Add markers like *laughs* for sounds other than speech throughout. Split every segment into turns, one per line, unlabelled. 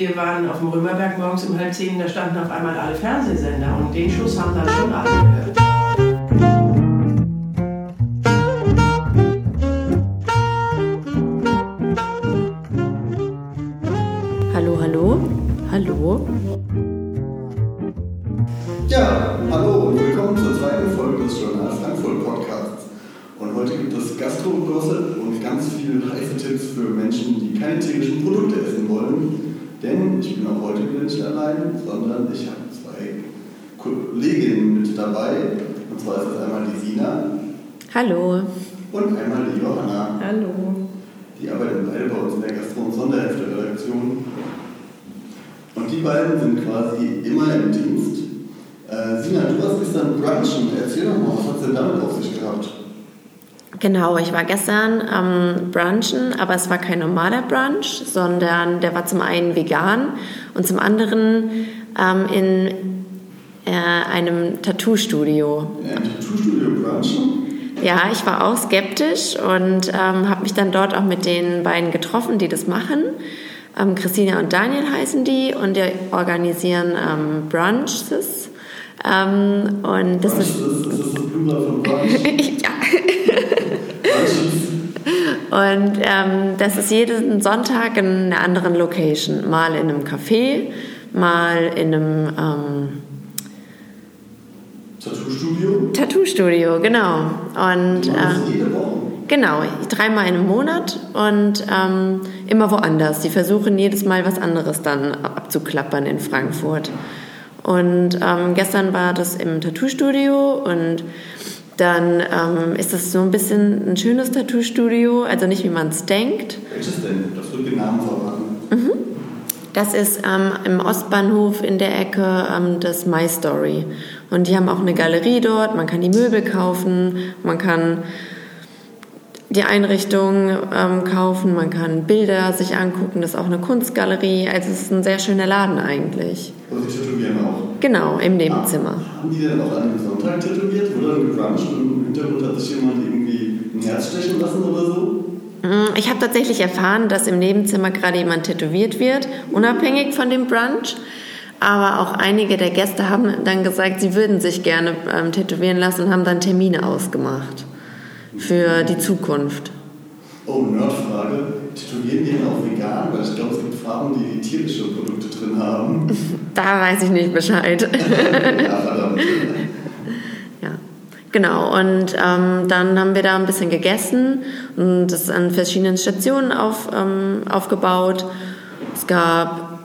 wir waren auf dem Römerberg morgens um halb zehn, da standen auf einmal alle Fernsehsender und den Schuss haben dann schon alle gehört.
Hallo, hallo, hallo.
Ja, hallo und willkommen zur zweiten Folge des Journal Frankfurt Podcasts. Und heute gibt es Gastro-Gossip und ganz viele heiße Tipps für Menschen, die keine tierischen Produkte essen wollen. Denn ich bin auch heute wieder nicht allein, sondern ich habe zwei Kolleginnen mit dabei. Und zwar ist das einmal die Sina
Hallo.
und einmal die Johanna.
Hallo.
Die arbeiten beide bei uns in der Gastro- und Sonderhefte-Redaktion. Und die beiden sind quasi immer im Dienst. Äh, Sina, du warst gestern brunchen. Erzähl doch mal, was hat es denn damit auf sich gehabt?
Genau, ich war gestern am Brunchen, aber es war kein normaler Brunch, sondern der war zum einen vegan und zum anderen ähm, in äh, einem Tattoo-Studio.
Tattoo-Studio brunchen?
Ja, ich war auch skeptisch und ähm, habe mich dann dort auch mit den beiden getroffen, die das machen. Ähm, Christina und Daniel heißen die und die organisieren ähm, Brunches. Ähm, und das
Brunch,
ist
ist, ist das das Plural von Brunch? *laughs*
ja. Und ähm, das ist jeden Sonntag in einer anderen Location. Mal in einem Café, mal in einem ähm,
Tattoo-Studio?
Tattoo-Studio, genau. Und äh,
jede Woche.
genau, dreimal einem Monat und ähm, immer woanders. Die versuchen jedes Mal was anderes dann abzuklappern in Frankfurt. Und ähm, gestern war das im Tattoo-Studio und dann ähm, ist das so ein bisschen ein schönes Tattoo-Studio, also nicht wie man es denkt.
Welches denn? Das wird den Namen verraten.
Das ist ähm, im Ostbahnhof in der Ecke ähm, das My Story. Und die haben auch eine Galerie dort, man kann die Möbel kaufen, man kann die Einrichtung ähm, kaufen, man kann Bilder sich angucken, das ist auch eine Kunstgalerie. Also es ist ein sehr schöner Laden eigentlich.
Aber sie tätowieren auch.
Genau, im Nebenzimmer.
Haben die denn auch an einem Sonntag tätowiert? Wurde dann gebruncht und im Hintergrund hat sich jemand irgendwie ein Herz stechen lassen oder so?
Mm, Ich habe tatsächlich erfahren, dass im Nebenzimmer gerade jemand tätowiert wird, unabhängig von dem Brunch. Aber auch einige der Gäste haben dann gesagt, sie würden sich gerne ähm, tätowieren lassen und haben dann Termine ausgemacht für die Zukunft.
Oh, Nerdfrage. Tätowieren die auch vegan? Weil ich glaube, es gibt Farben, die, die tierische Produkte drin haben. *laughs*
Da weiß ich nicht Bescheid. *laughs*
ja, verdammt.
ja. Genau, und ähm, dann haben wir da ein bisschen gegessen und das ist an verschiedenen Stationen auf, ähm, aufgebaut. Es gab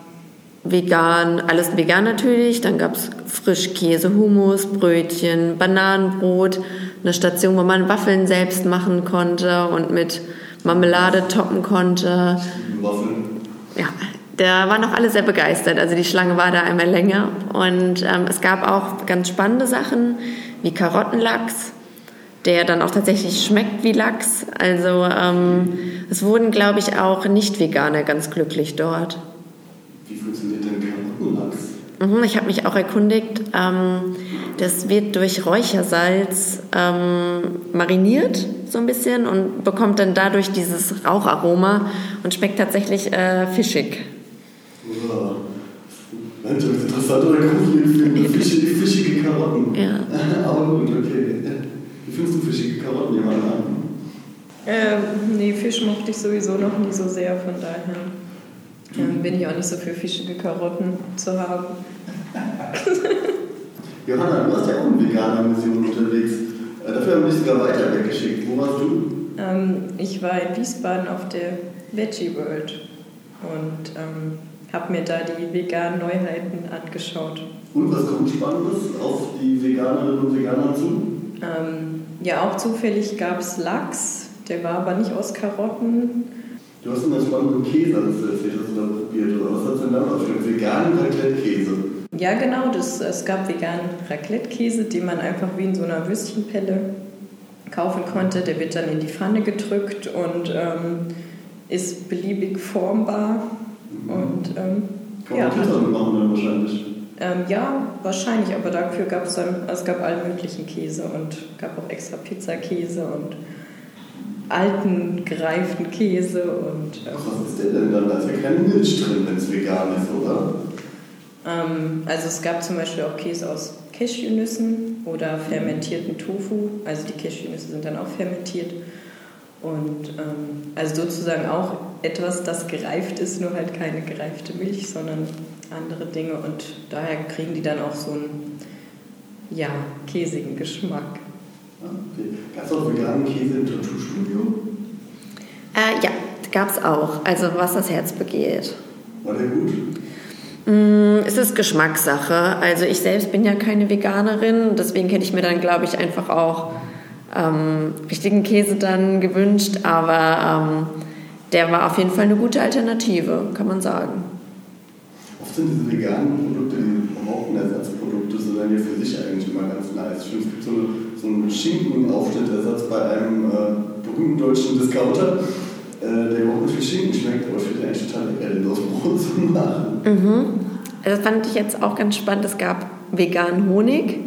vegan, alles vegan natürlich, dann gab es Frischkäse, Hummus, Brötchen, Bananenbrot, eine Station, wo man Waffeln selbst machen konnte und mit Marmelade toppen konnte.
Waffeln.
Ja, da waren auch alle sehr begeistert. Also die Schlange war da einmal länger. Und ähm, es gab auch ganz spannende Sachen wie Karottenlachs, der dann auch tatsächlich schmeckt wie Lachs. Also ähm, es wurden, glaube ich, auch Nicht-Veganer ganz glücklich dort.
Wie funktioniert denn Karottenlachs?
Mhm, ich habe mich auch erkundigt. Ähm, das wird durch Räuchersalz ähm, mariniert, so ein bisschen, und bekommt dann dadurch dieses Raucharoma und schmeckt tatsächlich äh, fischig.
Wow. Mensch, das ist interessant oder für *laughs* fischige, fischige Karotten.
Ja. *laughs*
Aber gut, okay. Wie findest du fischige Karotten, jemand an?
Ähm, nee, Fisch mochte ich sowieso noch nie so sehr, von daher ähm, bin ich auch nicht so für fischige Karotten zu haben. *laughs*
Johanna, du warst ja auch in veganer Mission unterwegs. Äh, Dafür haben wir dich sogar weiter weggeschickt. Wo warst du?
Ähm, ich war in Wiesbaden auf der Veggie World und ähm, habe mir da die veganen Neuheiten angeschaut.
Und was kommt Spannendes auf die Veganerinnen und Veganer zu?
Ähm, ja, auch zufällig gab es Lachs, der war aber nicht aus Karotten.
Du hast immer spannenden Käse, hast du erzählt, hast du da probiert. Oder was hat denn da aufgestellt? Veganen Raclette-Käse.
Ja, genau, das, es gab veganen Raclette-Käse, den man einfach wie in so einer Würstchenpelle kaufen konnte. Der wird dann in die Pfanne gedrückt und ähm, ist beliebig formbar. Und ähm,
Kann
ja,
man Pizza mitmachen dann wahrscheinlich.
ähm, ja, wahrscheinlich, aber dafür gab es dann, es gab allen möglichen Käse und gab auch extra Pizzakäse und alten, gereiften Käse und.
Ähm, was ist denn dann? Da ist ja keine Milch drin, wenn es vegan ist, oder?
Ähm, also es gab zum Beispiel auch Käse aus Cashewnüssen oder fermentierten Tofu. Also die Cashewnüsse sind dann auch fermentiert. Und ähm, also sozusagen auch etwas, das gereift ist, nur halt keine gereifte Milch, sondern andere Dinge. Und daher kriegen die dann auch so einen ja, käsigen Geschmack.
Okay. Gab es auch veganen Käse im Tattoo-Studio?
Äh, ja, gab es auch. Also was das Herz begehrt.
War der gut?
Mm, es ist Geschmackssache. Also ich selbst bin ja keine Veganerin, deswegen hätte ich mir dann, glaube ich, einfach auch ähm, richtigen Käse dann gewünscht. Aber ähm, der war auf jeden Fall eine gute Alternative, kann man sagen.
Oft sind diese veganen Produkte, die Hormonersatzprodukte, so dann ja für sich eigentlich immer ganz nice. Ich finde, es gibt so, eine, so einen Schinkenaufschnittersatz bei einem äh, berühmten deutschen Discounter der überhaupt nicht wie Schinken schmeckt, aber ich finde eigentlich total lecker, den aus *laughs* Brot zu machen.
Mhm. Das fand ich jetzt auch ganz spannend. Es gab veganen Honig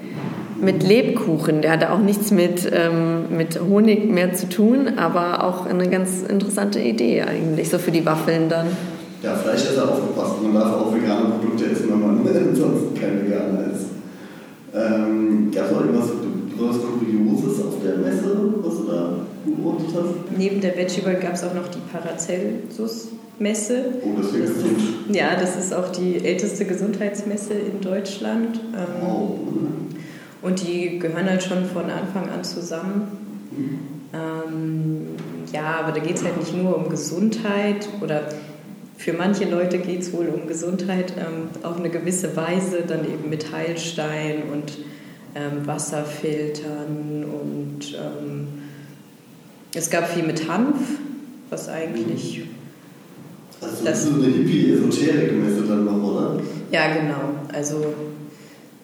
mit Lebkuchen. Der hatte auch nichts mit, ähm, mit Honig mehr zu tun, aber auch eine ganz interessante Idee eigentlich, so für die Waffeln dann.
Ja, Fleischesser aufgepasst. Man darf auch vegane Produkte essen, wenn man *laughs* ansonsten kein Veganer ist. Ähm, Gab es auch irgendwas Kurioses auf der Messe, was du
Neben der Veggie gab es auch noch die Paracelsus-Messe.
Oh, das klingt gesund.
Ja, das ist auch die älteste Gesundheitsmesse in Deutschland.
Ähm, oh.
Und die gehören halt schon von Anfang an zusammen. Mhm. Ähm, ja, aber da geht es halt nicht nur um Gesundheit oder für manche Leute geht es wohl um Gesundheit ähm, auf eine gewisse Weise, dann eben mit Heilstein und ähm, Wasserfiltern und ähm, es gab viel mit Hanf, was eigentlich.
Also das ist so eine Hippie-Esoterik-Messe dann noch, oder?
Ja, genau. Also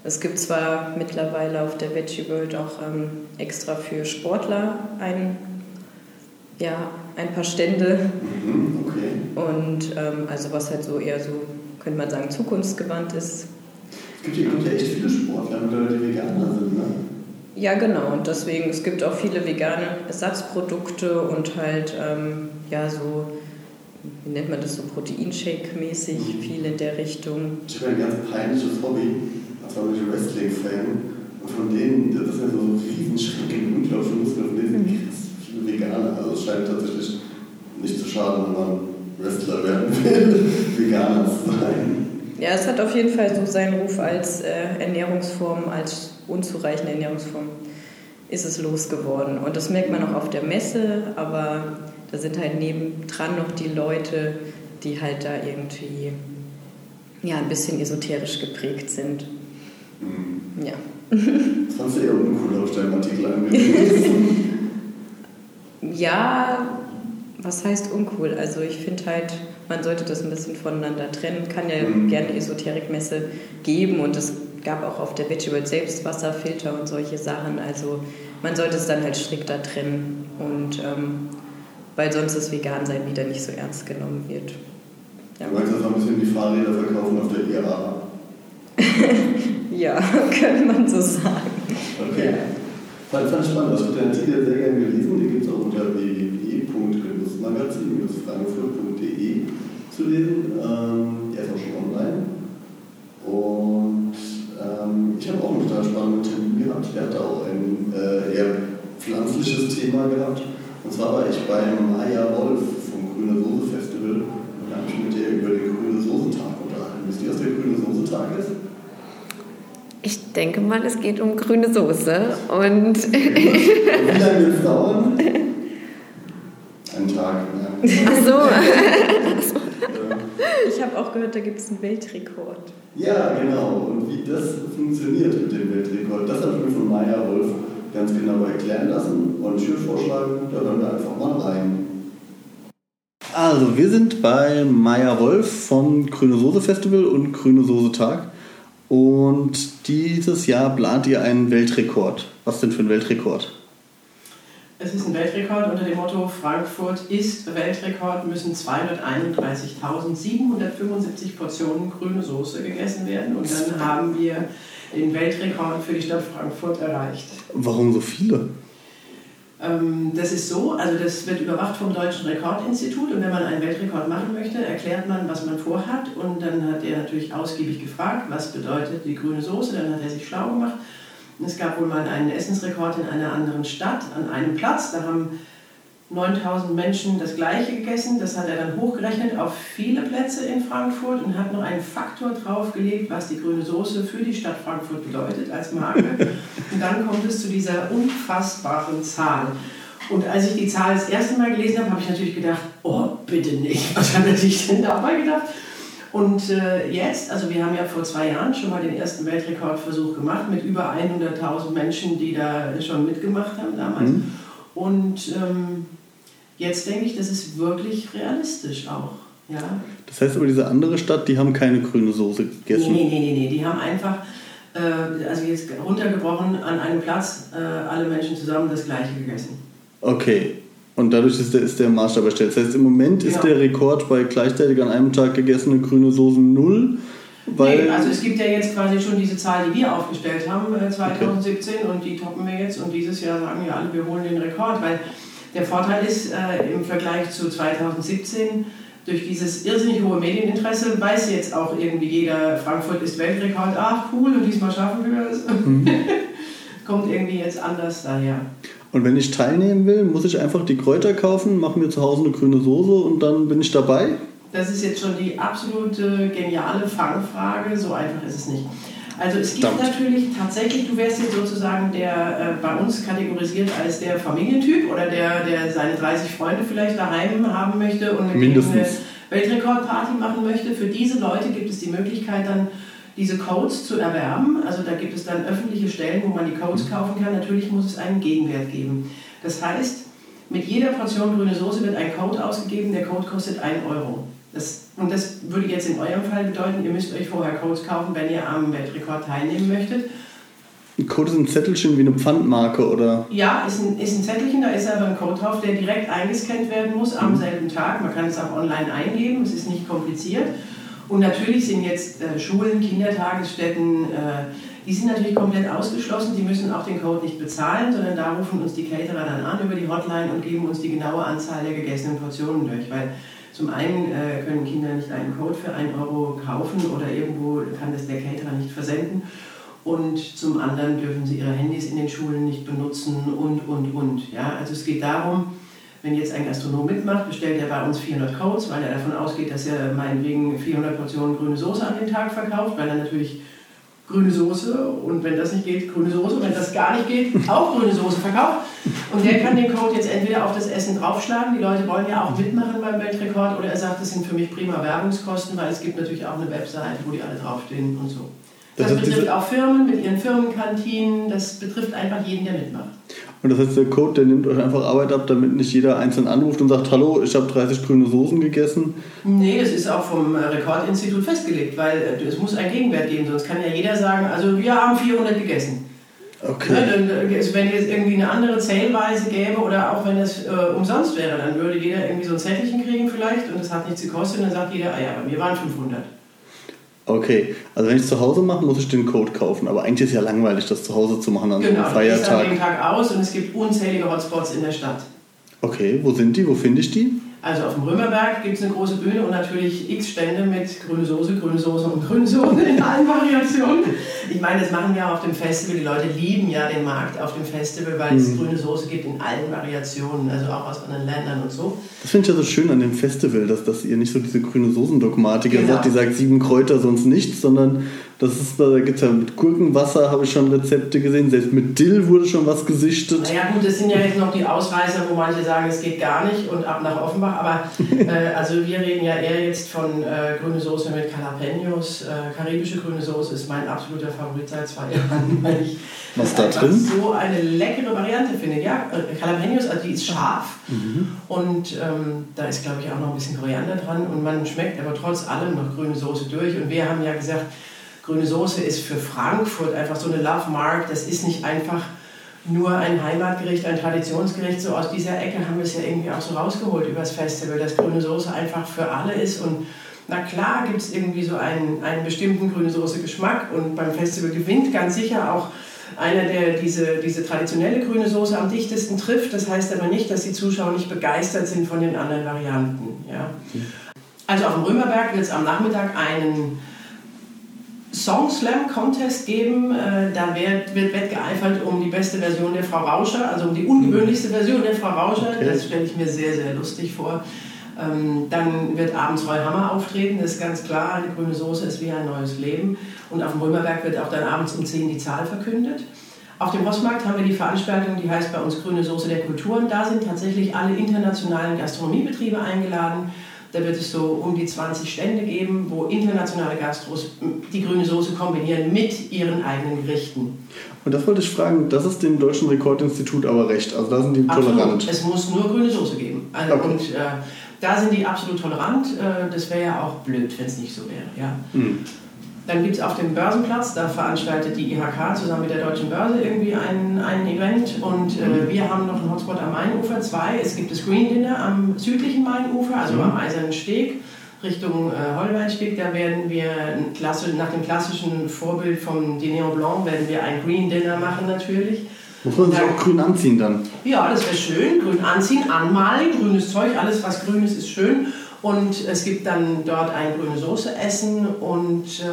es gibt zwar mittlerweile auf der Veggie World auch ähm, extra für Sportler ein, ja, ein paar Stände.
Mhm, okay.
Und ähm, also was halt so eher so, könnte man sagen, zukunftsgewandt ist.
Es gibt, gibt ja echt viele Sportler, die Veganer sind, ne?
Ja, genau. Und deswegen, es gibt auch viele vegane Ersatzprodukte und halt, ähm, ja, so, wie nennt man das so, Proteinshake-mäßig, mhm. viel in der Richtung.
Ich habe ein ganz peinliches Hobby, als war ich Wrestling-Fan. Und von denen, das ist ja so ein Riesenschrank in unglaublich Muskeln, von denen mhm. viele Veganer. Also es scheint tatsächlich nicht zu schaden, wenn man Wrestler werden will, *laughs* Veganer zu sein.
Ja, es hat auf jeden Fall so seinen Ruf als äh, Ernährungsform, als unzureichende Ernährungsform ist es losgeworden. Und das merkt man auch auf der Messe, aber da sind halt nebendran noch die Leute, die halt da irgendwie ja, ein bisschen esoterisch geprägt sind. Mhm. Ja. *laughs*
Das fandst du eher uncool auf deinem Artikel
ja, was heißt uncool? Also ich finde halt, man sollte das ein bisschen voneinander trennen. Kann ja mhm. gerne Esoterikmesse geben und es gab auch auf der Veggie World selbst Wasserfilter und solche Sachen. Also man sollte es dann halt strikter trennen und ähm, weil sonst das Vegan-Sein wieder nicht so ernst genommen wird.
Ja. Du meinst, das ein bisschen die Fahrräder verkaufen auf der IAA? *laughs*
ja, könnte man so sagen.
Okay. Ja. Fand, fand spannend. Das wird der Artikel sehr gerne gelesen. Den gibt es auch unter www.magazin-frankfurt.de zu lesen. Ähm, der ist auch schon online. Auch einen spannenden Termin gehabt. Der hat auch ein äh, eher pflanzliches Thema gehabt. Und zwar war ich beim Aya Wolf vom Grüne Soße Festival und habe mich mit der über den Grüne Soße Tag unterhalten. Wisst ihr, was der Grüne Soße Tag ist?
Ich denke mal, es geht um grüne Soße und. *laughs*
Wie lange wird es dauern? *laughs* Ein Tag. Ja.
Ach so. *laughs*
habe auch gehört, da gibt es einen Weltrekord.
Ja, genau. Und wie das funktioniert mit dem Weltrekord, das ich mir von Maya Wolf ganz genau erklären lassen. Und ich würde vorschlagen, da hören wir einfach mal rein. Also, wir sind bei Maya Wolf vom Grüne Soße Festival und Grüne Soße Tag. Und dieses Jahr plant ihr einen Weltrekord. Was denn für ein Weltrekord?
Es ist ein Weltrekord unter dem Motto Frankfurt ist Weltrekord, müssen 231.775 Portionen grüne Soße gegessen werden. Und dann haben wir den Weltrekord für die Stadt Frankfurt erreicht.
Warum so viele?
Ähm, das ist so, also das wird überwacht vom Deutschen Rekordinstitut und wenn man einen Weltrekord machen möchte, erklärt man, was man vorhat und dann hat er natürlich ausgiebig gefragt, was bedeutet die grüne Soße, dann hat er sich schlau gemacht. Es gab wohl mal einen Essensrekord in einer anderen Stadt an einem Platz, da haben 9000 Menschen das gleiche gegessen. Das hat er dann hochgerechnet auf viele Plätze in Frankfurt und hat noch einen Faktor draufgelegt, was die grüne Soße für die Stadt Frankfurt bedeutet als Marke. und dann kommt es zu dieser unfassbaren Zahl. Und als ich die Zahl das erste Mal gelesen habe, habe ich natürlich gedacht, oh, bitte nicht. Was hat er sich denn dabei gedacht? Und äh, jetzt, also wir haben ja vor zwei Jahren schon mal den ersten Weltrekordversuch gemacht mit über 100.000 Menschen, die da schon mitgemacht haben damals. Mhm. Und ähm, jetzt denke ich, das ist wirklich realistisch auch. Ja.
Das heißt aber, diese andere Stadt, die haben keine grüne Soße gegessen?
Nee, nee, nee, nee. die haben einfach, äh, also jetzt runtergebrochen an einem Platz, äh, alle Menschen zusammen das Gleiche gegessen.
Okay. Und dadurch ist der, ist der Maßstab erstellt. Das heißt, im Moment genau. ist der Rekord bei gleichzeitig an einem Tag gegessene grüne Soßen null.
Weil nee, also es gibt ja jetzt quasi schon diese Zahl, die wir aufgestellt haben, 2017, okay. und die toppen wir jetzt. Und dieses Jahr sagen wir alle, wir holen den Rekord, weil der Vorteil ist äh, im Vergleich zu 2017, durch dieses irrsinnig hohe Medieninteresse weiß jetzt auch irgendwie jeder, Frankfurt ist Weltrekord, ach cool, und diesmal schaffen wir es. Mhm. *laughs* Kommt irgendwie jetzt anders daher.
Und wenn ich teilnehmen will, muss ich einfach die Kräuter kaufen, mache mir zu Hause eine grüne Soße und dann bin ich dabei?
Das ist jetzt schon die absolute geniale Fangfrage, so einfach ist es nicht. Also es gibt Verdammt. natürlich tatsächlich, du wärst jetzt sozusagen der äh, bei uns kategorisiert als der Familientyp oder der, der seine 30 Freunde vielleicht daheim haben möchte und eine Weltrekordparty machen möchte. Für diese Leute gibt es die Möglichkeit dann diese Codes zu erwerben. Also da gibt es dann öffentliche Stellen, wo man die Codes kaufen kann. Natürlich muss es einen Gegenwert geben. Das heißt, mit jeder Portion grüne Soße wird ein Code ausgegeben. Der Code kostet 1 Euro. Das, und das würde jetzt in eurem Fall bedeuten, ihr müsst euch vorher Codes kaufen, wenn ihr am Weltrekord teilnehmen möchtet.
Ein Code ist ein Zettelchen wie eine Pfandmarke, oder?
Ja, ist ein, ist ein Zettelchen, da ist aber ein Code drauf, der direkt eingescannt werden muss am mhm. selben Tag. Man kann es auch online eingeben, es ist nicht kompliziert. Und natürlich sind jetzt äh, Schulen, Kindertagesstätten, äh, die sind natürlich komplett ausgeschlossen, die müssen auch den Code nicht bezahlen, sondern da rufen uns die Caterer dann an über die Hotline und geben uns die genaue Anzahl der gegessenen Portionen durch. Weil zum einen äh, können Kinder nicht einen Code für 1 Euro kaufen oder irgendwo kann das der Caterer nicht versenden. Und zum anderen dürfen sie ihre Handys in den Schulen nicht benutzen und, und, und. Ja? Also es geht darum, wenn jetzt ein Gastronom mitmacht, bestellt er bei uns 400 Codes, weil er davon ausgeht, dass er meinetwegen 400 Portionen grüne Soße an den Tag verkauft, weil er natürlich grüne Soße und wenn das nicht geht, grüne Soße. Und wenn das gar nicht geht, auch grüne Soße verkauft. Und der kann den Code jetzt entweder auf das Essen draufschlagen, die Leute wollen ja auch mitmachen beim Weltrekord, oder er sagt, das sind für mich prima Werbungskosten, weil es gibt natürlich auch eine Webseite, wo die alle draufstehen und so. Das, das betrifft auch Firmen mit ihren Firmenkantinen, das betrifft einfach jeden, der mitmacht.
Und das heißt, der Code, der nimmt euch einfach Arbeit ab, damit nicht jeder einzeln anruft und sagt, hallo, ich habe 30 grüne Soßen gegessen?
Nee, das ist auch vom äh, Rekordinstitut festgelegt, weil äh, es muss einen Gegenwert geben, sonst kann ja jeder sagen, also wir haben 400 gegessen. Okay. Ja, dann, äh, wenn es irgendwie eine andere Zählweise gäbe oder auch wenn es äh, umsonst wäre, dann würde jeder irgendwie so ein Zettelchen kriegen vielleicht und es hat nichts gekostet und dann sagt jeder, ah ja, bei mir waren 500.
Okay, also wenn ich es zu Hause mache, muss ich den Code kaufen. Aber eigentlich ist es ja langweilig, das zu Hause zu machen an
genau,
so einem Feiertag. Genau,
an dem Tag aus und es gibt unzählige Hotspots in der Stadt.
Okay, wo sind die? Wo finde ich die?
Also auf dem Römerberg gibt es eine große Bühne und natürlich x Stände mit grüne Soße, grüne Soße und grüne Soße in allen Variationen. Ich meine, das machen wir auch auf dem Festival. Die Leute lieben ja den Markt auf dem Festival, weil es mhm. grüne Soße gibt in allen Variationen, also auch aus anderen Ländern und so.
Das finde ich ja so schön an dem Festival, dass, dass ihr nicht so diese grüne Soßendogmatik genau. sagt, die sagt sieben Kräuter, sonst nichts, sondern das ist, da gibt es ja mit Gurkenwasser, habe ich schon Rezepte gesehen. Selbst mit Dill wurde schon was gesichtet.
Naja, gut, das sind ja jetzt noch die Ausreißer, wo manche sagen, es geht gar nicht und ab nach Offenbach. Aber *laughs* äh, also wir reden ja eher jetzt von äh, grüne Soße mit Jalapenos. Äh, karibische grüne Soße ist mein absoluter Favorit seit zwei Jahren, *laughs* weil ich
was da drin?
so eine leckere Variante finde. Ja, äh, Jalapenos, also die ist scharf mhm. und ähm, da ist, glaube ich, auch noch ein bisschen Koriander dran und man schmeckt aber trotz allem noch grüne Soße durch. Und wir haben ja gesagt, Grüne Soße ist für Frankfurt einfach so eine Love Mark. Das ist nicht einfach nur ein Heimatgericht, ein Traditionsgericht. So aus dieser Ecke haben wir es ja irgendwie auch so rausgeholt übers Festival, dass grüne Soße einfach für alle ist. Und na klar gibt es irgendwie so einen, einen bestimmten grüne Soße Geschmack und beim Festival gewinnt ganz sicher auch einer, der diese, diese traditionelle grüne Soße am dichtesten trifft. Das heißt aber nicht, dass die Zuschauer nicht begeistert sind von den anderen Varianten. Ja. Also auf dem Römerberg wird es am Nachmittag einen Song Slam Contest geben. Äh, da wird, wird wettgeeifert um die beste Version der Frau Rauscher, also um die ungewöhnlichste Version der Frau Rauscher. Okay. Das stelle ich mir sehr, sehr lustig vor. Ähm, dann wird abends Roy Hammer auftreten, das ist ganz klar, die grüne Soße ist wie ein neues Leben. Und auf dem Römerberg wird auch dann abends um 10 die Zahl verkündet. Auf dem Rossmarkt haben wir die Veranstaltung, die heißt bei uns Grüne Soße der Kulturen. Da sind tatsächlich alle internationalen Gastronomiebetriebe eingeladen. Da wird es so um die 20 Stände geben, wo internationale Gastros die grüne Soße kombinieren mit ihren eigenen Gerichten.
Und das wollte ich fragen, das ist dem Deutschen Rekordinstitut aber recht. Also da sind die Absolut. tolerant.
Es muss nur grüne Soße geben. Also okay. Und äh, da sind die absolut tolerant. Äh, das wäre ja auch blöd, wenn es nicht so wäre. Ja. Mhm. Dann gibt es auf dem Börsenplatz, da veranstaltet die IHK zusammen mit der Deutschen Börse irgendwie ein, ein Event und äh, mhm. wir haben noch einen Hotspot am Mainufer 2. Es gibt das Green Dinner am südlichen Mainufer, also mhm. am Eisernen Steg. Richtung äh, Holweinsteg, da werden wir Klasse, nach dem klassischen Vorbild vom Diner Blanc werden wir ein Green Dinner machen natürlich.
Muss man sich auch grün anziehen dann?
Ja, das wäre schön. Grün anziehen, anmalen, grünes Zeug, alles was grün ist, ist schön. Und es gibt dann dort ein grüne Soße essen und äh,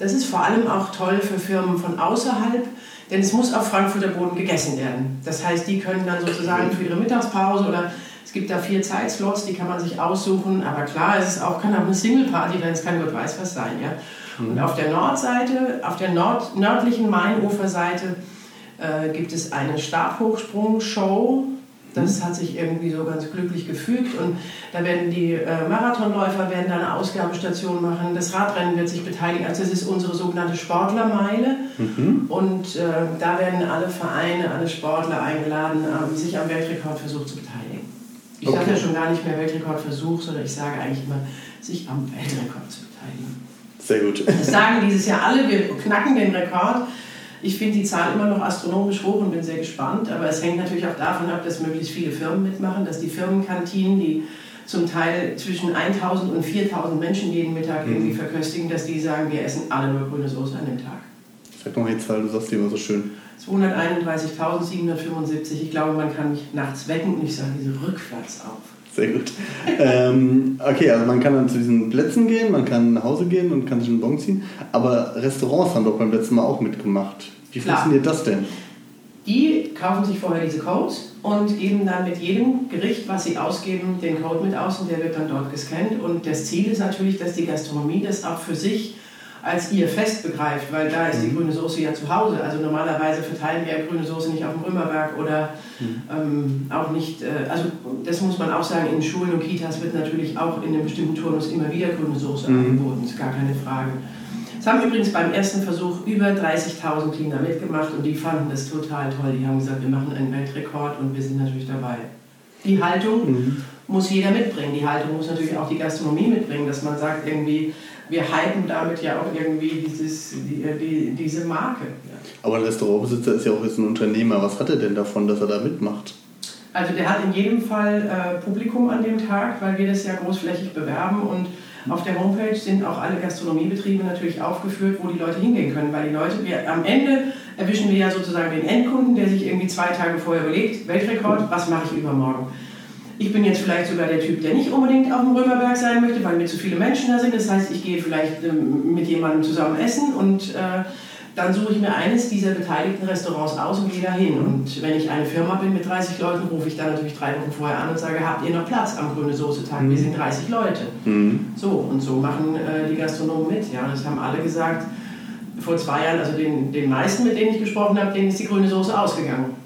das ist vor allem auch toll für Firmen von außerhalb, denn es muss auf Frankfurter Boden gegessen werden. Das heißt, die können dann sozusagen für ihre Mittagspause oder es gibt da vier Zeitslots, die kann man sich aussuchen, aber klar, es ist auch, kann auch eine Single-Party, wenn es kein Gott weiß was sein. Ja? Und mhm. auf der Nordseite, auf der Nord nördlichen Mainuferseite äh, gibt es eine Stabhochsprung-Show das hat sich irgendwie so ganz glücklich gefügt und da werden die äh, Marathonläufer werden da eine Ausgabestation machen. Das Radrennen wird sich beteiligen. Also das ist unsere sogenannte Sportlermeile mhm. und äh, da werden alle Vereine, alle Sportler eingeladen, äh, sich am Weltrekordversuch zu beteiligen. Ich okay. sage ja schon gar nicht mehr Weltrekordversuch, sondern ich sage eigentlich immer, sich am Weltrekord zu beteiligen.
Sehr gut.
Das sagen dieses Jahr alle, wir knacken den Rekord. Ich finde die Zahl immer noch astronomisch hoch und bin sehr gespannt. Aber es hängt natürlich auch davon ab, dass möglichst viele Firmen mitmachen, dass die Firmenkantinen, die zum Teil zwischen 1000 und 4000 Menschen jeden Mittag mhm. irgendwie verköstigen, dass die sagen, wir essen alle nur grüne Soße an dem Tag.
Sag mal die Zahl, du sagst die immer so schön.
231.775. Ich glaube, man kann mich nachts wecken und ich sage diese rückwärts auf.
Sehr gut. ähm, okay, also man kann dann zu diesen Plätzen gehen, man kann nach Hause gehen und kann sich einen Bon ziehen. Aber Restaurants haben doch beim letzten Mal auch mitgemacht. Wie Klar. funktioniert das denn?
Die kaufen sich vorher diese Codes und geben dann mit jedem Gericht, was sie ausgeben, den Code mit aus und der wird dann dort gescannt. Und das Ziel ist natürlich, dass die Gastronomie das auch für sich als ihr Fest begreift, weil da ist die mhm. grüne Soße ja zu Hause. Also normalerweise verteilen wir ja grüne Soße nicht auf dem Römerberg oder mhm. ähm, auch nicht, äh, also das muss man auch sagen, in Schulen und Kitas wird natürlich auch in einem bestimmten Turnus immer wieder grüne Soße mhm. angeboten, ist gar keine Frage. Es haben übrigens beim ersten Versuch über 30.000 Kinder mitgemacht und die fanden das total toll. Die haben gesagt, wir machen einen Weltrekord und wir sind natürlich dabei. Die Haltung mhm. muss jeder mitbringen. Die Haltung muss natürlich auch die Gastronomie mitbringen, dass man sagt, irgendwie, wir hypen damit ja auch irgendwie dieses, die, die, diese Marke. Ja.
Aber ein Restaurantbesitzer ist ja auch jetzt ein Unternehmer. Was hat er denn davon, dass er da mitmacht?
Also der hat in jedem Fall äh, Publikum an dem Tag, weil wir das ja großflächig bewerben und auf der Homepage sind auch alle Gastronomiebetriebe natürlich aufgeführt, wo die Leute hingehen können, weil die Leute, wir, am Ende erwischen wir ja sozusagen den Endkunden, der sich irgendwie zwei Tage vorher überlegt, Weltrekord, was mache ich übermorgen? Ich bin jetzt vielleicht sogar der Typ, der nicht unbedingt auf dem Römerberg sein möchte, weil mir zu viele Menschen da sind. Das heißt, ich gehe vielleicht ähm, mit jemandem zusammen essen und äh, dann suche ich mir eines dieser beteiligten Restaurants aus und gehe da hin. Und wenn ich eine Firma bin mit 30 Leuten, rufe ich dann natürlich drei Wochen vorher an und sage, habt ihr noch Platz am Grüne Soße-Tag? Wir sind 30 Leute. Mhm. So, und so machen äh, die Gastronomen mit. Ja, das haben alle gesagt, vor zwei Jahren, also den, den meisten, mit denen ich gesprochen habe, denen ist die grüne Soße ausgegangen.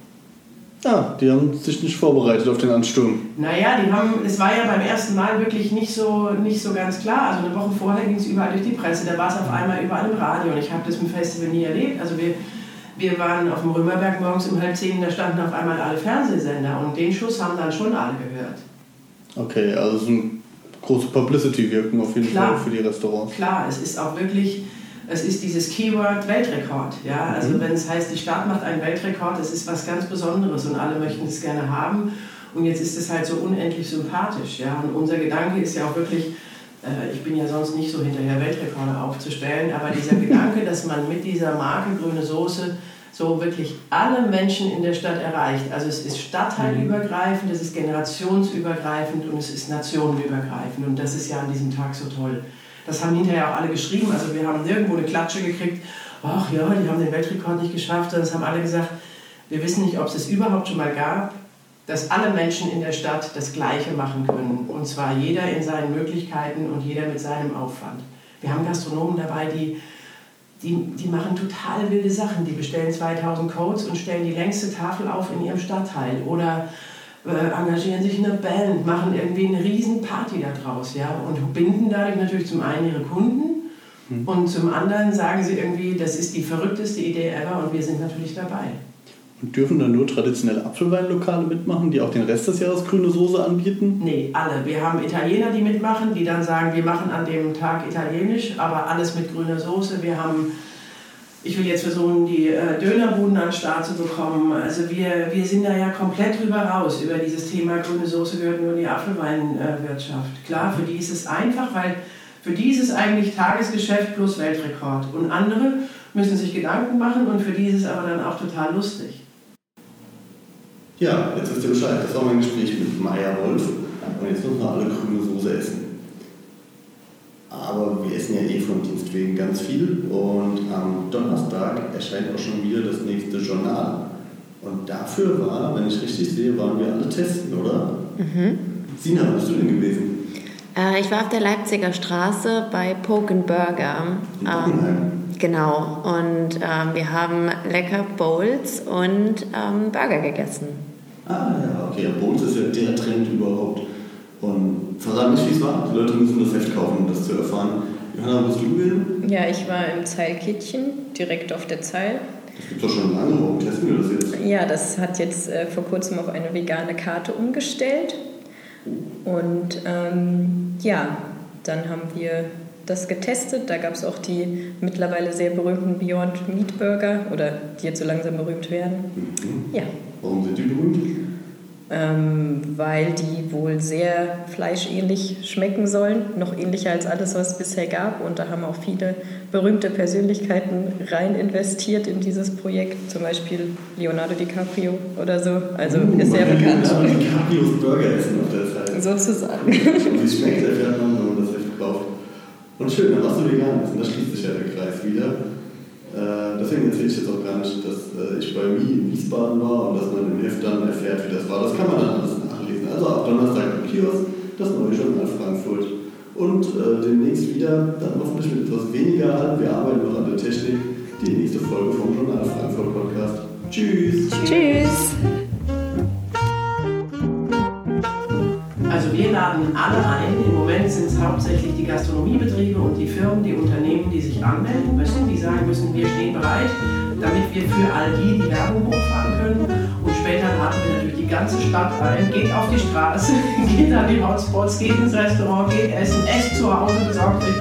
Ja, die haben sich nicht vorbereitet auf den Ansturm.
Naja, die haben, es war ja beim ersten Mal wirklich nicht so, nicht so ganz klar. Also eine Woche vorher ging es überall durch die Presse, da war es auf einmal überall im Radio und ich habe das im Festival nie erlebt. Also wir, wir waren auf dem Römerberg morgens um halb zehn, da standen auf einmal alle Fernsehsender und den Schuss haben dann schon alle gehört.
Okay, also so eine große Publicity-Wirkung auf jeden Klar. Fall für die Restaurants.
Klar, es ist auch wirklich es ist dieses Keyword Weltrekord. Ja? Also mhm. wenn es heißt, die Stadt macht einen Weltrekord, das ist was ganz Besonderes und alle möchten es gerne haben. Und jetzt ist es halt so unendlich sympathisch. Ja? Und unser Gedanke ist ja auch wirklich, äh, ich bin ja sonst nicht so hinterher, Weltrekorde aufzustellen, aber dieser *laughs* Gedanke, dass man mit dieser Marke grüne Soße so wirklich alle Menschen in der Stadt erreicht. Also es ist stadtteilübergreifend, es ist generationsübergreifend und es ist nationenübergreifend. Und das ist ja an diesem Tag so toll. Das haben hinterher auch alle geschrieben. Also wir haben nirgendwo eine Klatsche gekriegt. Ach ja, die haben den Weltrekord nicht geschafft. Das haben alle gesagt, wir wissen nicht, ob es es überhaupt schon mal gab, dass alle Menschen in der Stadt das Gleiche machen können. Und zwar jeder in seinen Möglichkeiten und jeder mit seinem Aufwand. Wir haben Gastronomen dabei, die die, die machen total wilde Sachen. Die bestellen 2000 Codes und stellen die längste Tafel auf in ihrem Stadtteil oder engagieren sich in einer Band, machen irgendwie eine riesen Party daraus ja, und binden dadurch natürlich zum einen ihre Kunden mhm. und zum anderen sagen sie irgendwie, das ist die verrückteste Idee ever und wir sind natürlich dabei.
Und dürfen dann nur traditionelle Apfelweinlokale mitmachen, die auch den Rest des Jahres grüne Soße anbieten?
Nee, alle. Wir haben Italiener, die mitmachen, die dann sagen, wir machen an dem Tag italienisch, aber alles mit grüner Soße. Wir haben, ich will jetzt versuchen, die äh, Dönerbuden an den Start zu bekommen. Also wir, wir sind da ja komplett drüber raus. Über dieses Thema grüne Soße gehört nur die Apfelweinwirtschaft. Klar, für die ist es einfach, weil für die ist es eigentlich Tagesgeschäft plus Weltrekord. Und andere müssen sich Gedanken machen und für die ist es aber dann auch total lustig.
Ja, jetzt wisst ihr Bescheid. Das war mein Gespräch mit Maya Wolf. Und jetzt müssen wir alle grüne Soße essen. Aber wir essen ja eh von Dienst wegen ganz viel. Und am Donnerstag erscheint auch schon wieder das nächste Journal. Und dafür war, wenn ich richtig sehe, waren wir alle testen, oder? Mhm. Sina, wo bist du denn gewesen?
Äh, ich war auf der Leipziger Straße bei Poken Burger.
In ähm,
genau. Und ähm, wir haben lecker Bowls und ähm, Burger gegessen.
Ah ja, okay. Boots ist ja der Trend überhaupt. Und verrat nicht, wie es war. Die Leute müssen das Heft kaufen, um das zu erfahren. Johanna, bist du gewesen?
Ja, ich war im Zeilkittchen, direkt auf der Zeil.
Das gibt es doch schon lange. Warum testen wir das jetzt?
Ja, das hat jetzt äh, vor kurzem auf eine vegane Karte umgestellt. Und ähm, ja, dann haben wir das getestet. Da gab es auch die mittlerweile sehr berühmten Beyond Meat Burger oder die jetzt so langsam berühmt werden.
Mhm. Ja. Warum sind die berühmt?
Ähm, weil die wohl sehr fleischähnlich schmecken sollen, noch ähnlicher als alles, was es bisher gab. Und da haben auch viele berühmte Persönlichkeiten rein investiert in dieses Projekt, zum Beispiel Leonardo DiCaprio oder so. Also uh, ist sehr bekannt.
Leonardo DiCaprios Burger essen auf der Zeit.
Sozusagen.
Und wie schmeckt wenn man das echt kauft. Und schön, dann machst du vegan und da schließt sich ja der Kreis wieder. Äh, deswegen erzähle ich jetzt auch gar nicht, dass äh, ich bei Mi in Wiesbaden war und dass man im Heft dann erfährt, wie das war. Das kann man dann alles nachlesen. Also ab Donnerstag am Kiosk, das neue Journal Frankfurt. Und äh, demnächst wieder, dann hoffentlich mit etwas weniger Halt. Wir arbeiten noch an der Technik. Die nächste Folge vom Journal Frankfurt Podcast. Tschüss.
Tschüss.
Hauptsächlich die Gastronomiebetriebe und die Firmen, die Unternehmen, die sich anmelden müssen, die sagen müssen, wir stehen bereit, damit wir für all die die Werbung hochfahren können. Und später laden wir natürlich die ganze Stadt ein. Geht auf die Straße, *laughs* geht an die Hotspots, geht ins Restaurant, geht essen, esst zu Hause, besorgt euch